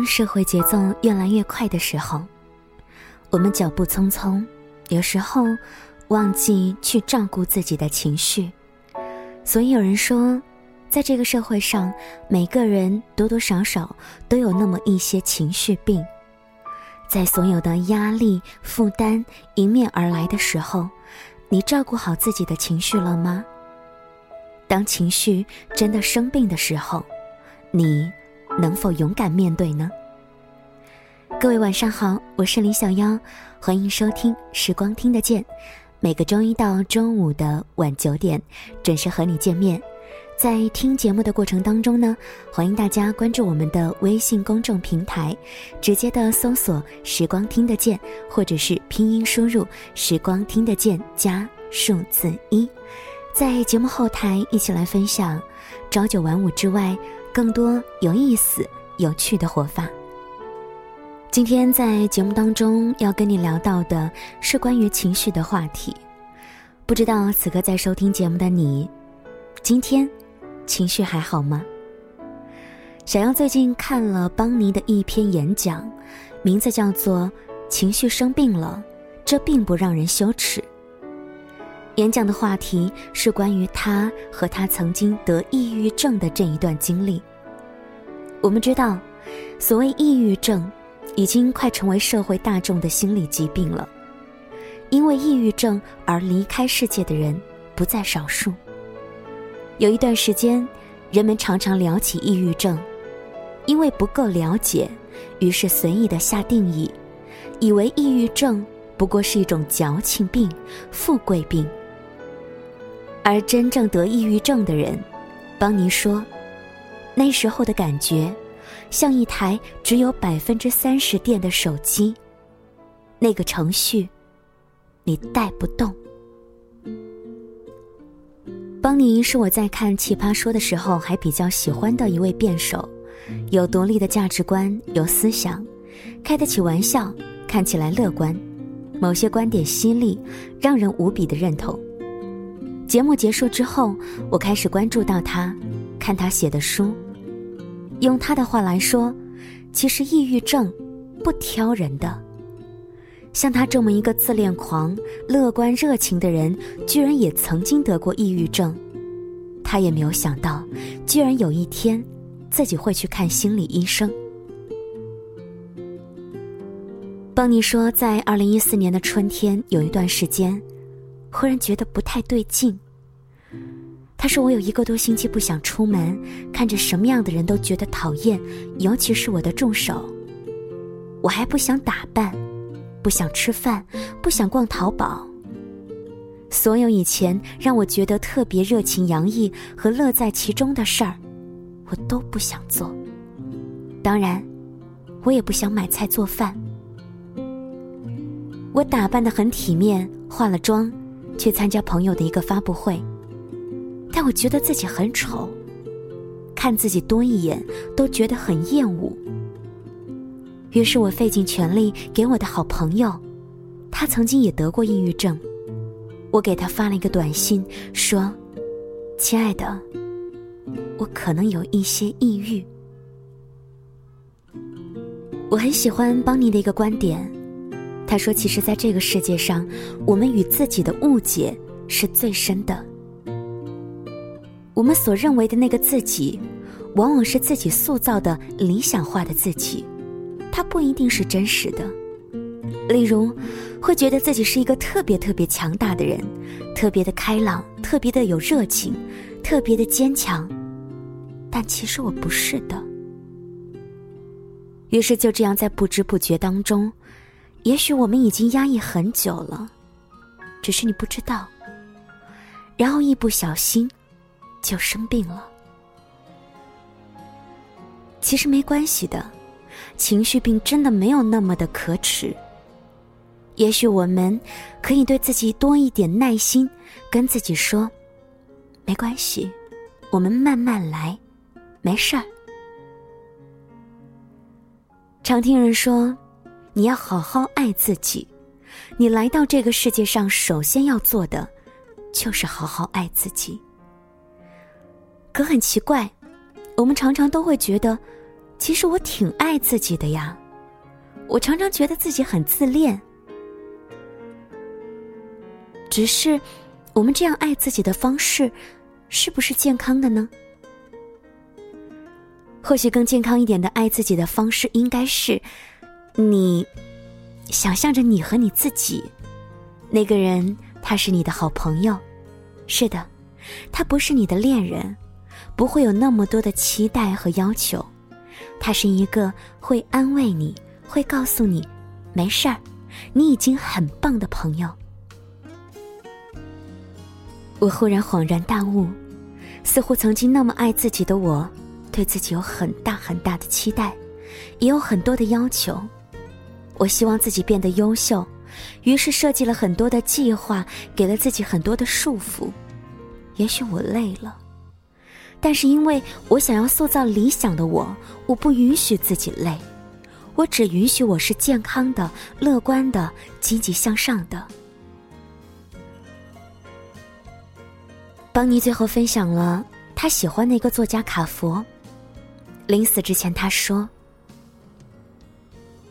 当社会节奏越来越快的时候，我们脚步匆匆，有时候忘记去照顾自己的情绪。所以有人说，在这个社会上，每个人多多少少都有那么一些情绪病。在所有的压力负担迎面而来的时候，你照顾好自己的情绪了吗？当情绪真的生病的时候，你能否勇敢面对呢？各位晚上好，我是李小妖，欢迎收听《时光听得见》，每个周一到周五的晚九点准时和你见面。在听节目的过程当中呢，欢迎大家关注我们的微信公众平台，直接的搜索“时光听得见”或者是拼音输入“时光听得见”加数字一，在节目后台一起来分享朝九晚五之外更多有意思、有趣的活法。今天在节目当中要跟你聊到的是关于情绪的话题，不知道此刻在收听节目的你，今天。情绪还好吗？小杨最近看了邦尼的一篇演讲，名字叫做《情绪生病了，这并不让人羞耻》。演讲的话题是关于他和他曾经得抑郁症的这一段经历。我们知道，所谓抑郁症，已经快成为社会大众的心理疾病了。因为抑郁症而离开世界的人不在少数。有一段时间，人们常常聊起抑郁症，因为不够了解，于是随意的下定义，以为抑郁症不过是一种矫情病、富贵病。而真正得抑郁症的人，邦尼说，那时候的感觉，像一台只有百分之三十电的手机，那个程序，你带不动。邦尼是我在看《奇葩说》的时候还比较喜欢的一位辩手，有独立的价值观，有思想，开得起玩笑，看起来乐观，某些观点犀利，让人无比的认同。节目结束之后，我开始关注到他，看他写的书。用他的话来说，其实抑郁症不挑人的。像他这么一个自恋狂、乐观热情的人，居然也曾经得过抑郁症。他也没有想到，居然有一天，自己会去看心理医生。邦尼说，在二零一四年的春天，有一段时间，忽然觉得不太对劲。他说：“我有一个多星期不想出门，看着什么样的人都觉得讨厌，尤其是我的助手。我还不想打扮。”不想吃饭，不想逛淘宝。所有以前让我觉得特别热情洋溢和乐在其中的事儿，我都不想做。当然，我也不想买菜做饭。我打扮的很体面，化了妆，去参加朋友的一个发布会，让我觉得自己很丑，看自己多一眼都觉得很厌恶。于是我费尽全力给我的好朋友，他曾经也得过抑郁症，我给他发了一个短信，说：“亲爱的，我可能有一些抑郁。”我很喜欢邦尼的一个观点，他说：“其实，在这个世界上，我们与自己的误解是最深的。我们所认为的那个自己，往往是自己塑造的理想化的自己。”它不一定是真实的，例如，会觉得自己是一个特别特别强大的人，特别的开朗，特别的有热情，特别的坚强，但其实我不是的。于是就这样在不知不觉当中，也许我们已经压抑很久了，只是你不知道，然后一不小心就生病了。其实没关系的。情绪病真的没有那么的可耻。也许我们可以对自己多一点耐心，跟自己说：“没关系，我们慢慢来，没事儿。”常听人说，你要好好爱自己。你来到这个世界上，首先要做的就是好好爱自己。可很奇怪，我们常常都会觉得。其实我挺爱自己的呀。我常常觉得自己很自恋，只是我们这样爱自己的方式，是不是健康的呢？或许更健康一点的爱自己的方式，应该是你想象着你和你自己，那个人他是你的好朋友，是的，他不是你的恋人，不会有那么多的期待和要求，他是一个会安慰你。会告诉你，没事儿，你已经很棒的朋友。我忽然恍然大悟，似乎曾经那么爱自己的我，对自己有很大很大的期待，也有很多的要求。我希望自己变得优秀，于是设计了很多的计划，给了自己很多的束缚。也许我累了，但是因为我想要塑造理想的我，我不允许自己累。我只允许我是健康的、乐观的、积极向上的。邦尼最后分享了他喜欢那个作家卡佛。临死之前，他说：“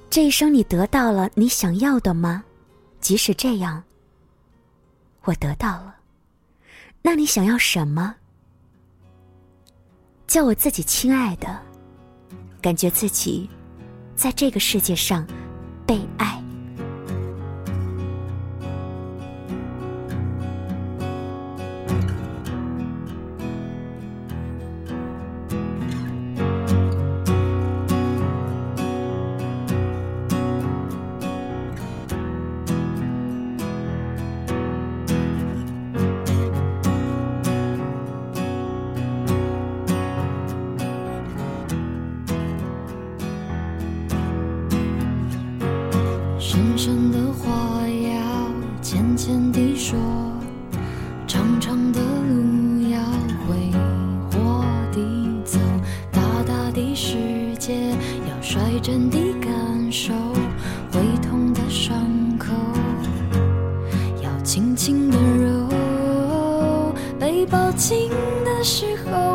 这一生你得到了你想要的吗？即使这样，我得到了。那你想要什么？叫我自己亲爱的，感觉自己。”在这个世界上，被爱。会痛的伤口要轻轻的揉被抱紧的时候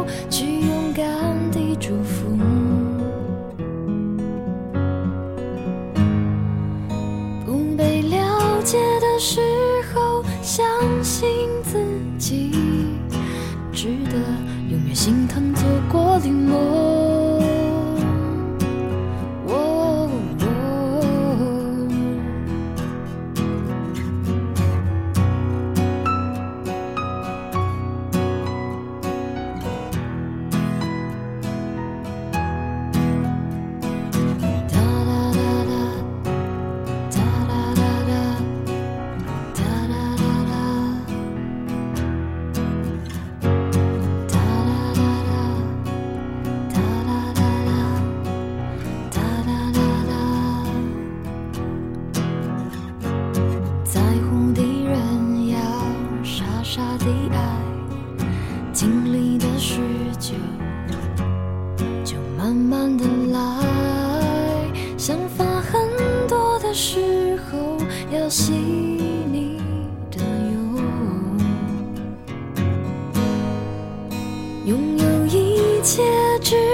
只